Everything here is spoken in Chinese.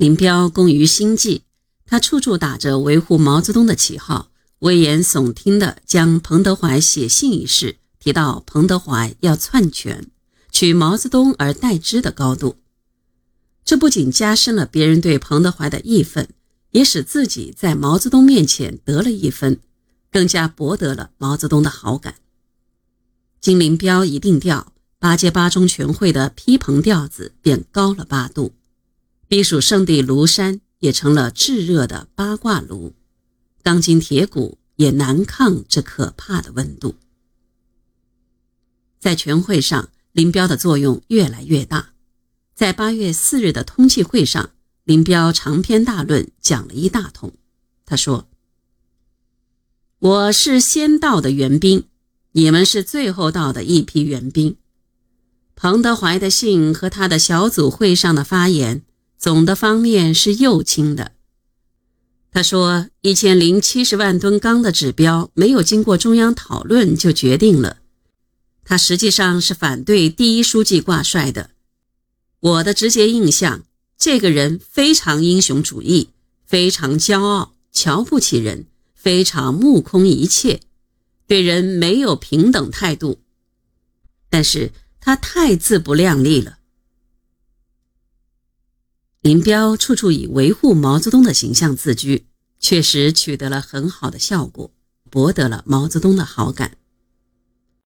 林彪工于心计，他处处打着维护毛泽东的旗号，危言耸听地将彭德怀写信一事提到彭德怀要篡权，取毛泽东而代之的高度。这不仅加深了别人对彭德怀的义愤，也使自己在毛泽东面前得了一分，更加博得了毛泽东的好感。经林彪一定调，八届八中全会的批彭调子便高了八度。避暑胜地庐山也成了炙热的八卦炉，钢筋铁骨也难抗这可怕的温度。在全会上，林彪的作用越来越大。在八月四日的通气会上，林彪长篇大论讲了一大通。他说：“我是先到的援兵，你们是最后到的一批援兵。彭德怀的信和他的小组会上的发言。”总的方面是右倾的。他说，一千零七十万吨钢的指标没有经过中央讨论就决定了。他实际上是反对第一书记挂帅的。我的直接印象，这个人非常英雄主义，非常骄傲，瞧不起人，非常目空一切，对人没有平等态度。但是他太自不量力了。林彪处处以维护毛泽东的形象自居，确实取得了很好的效果，博得了毛泽东的好感。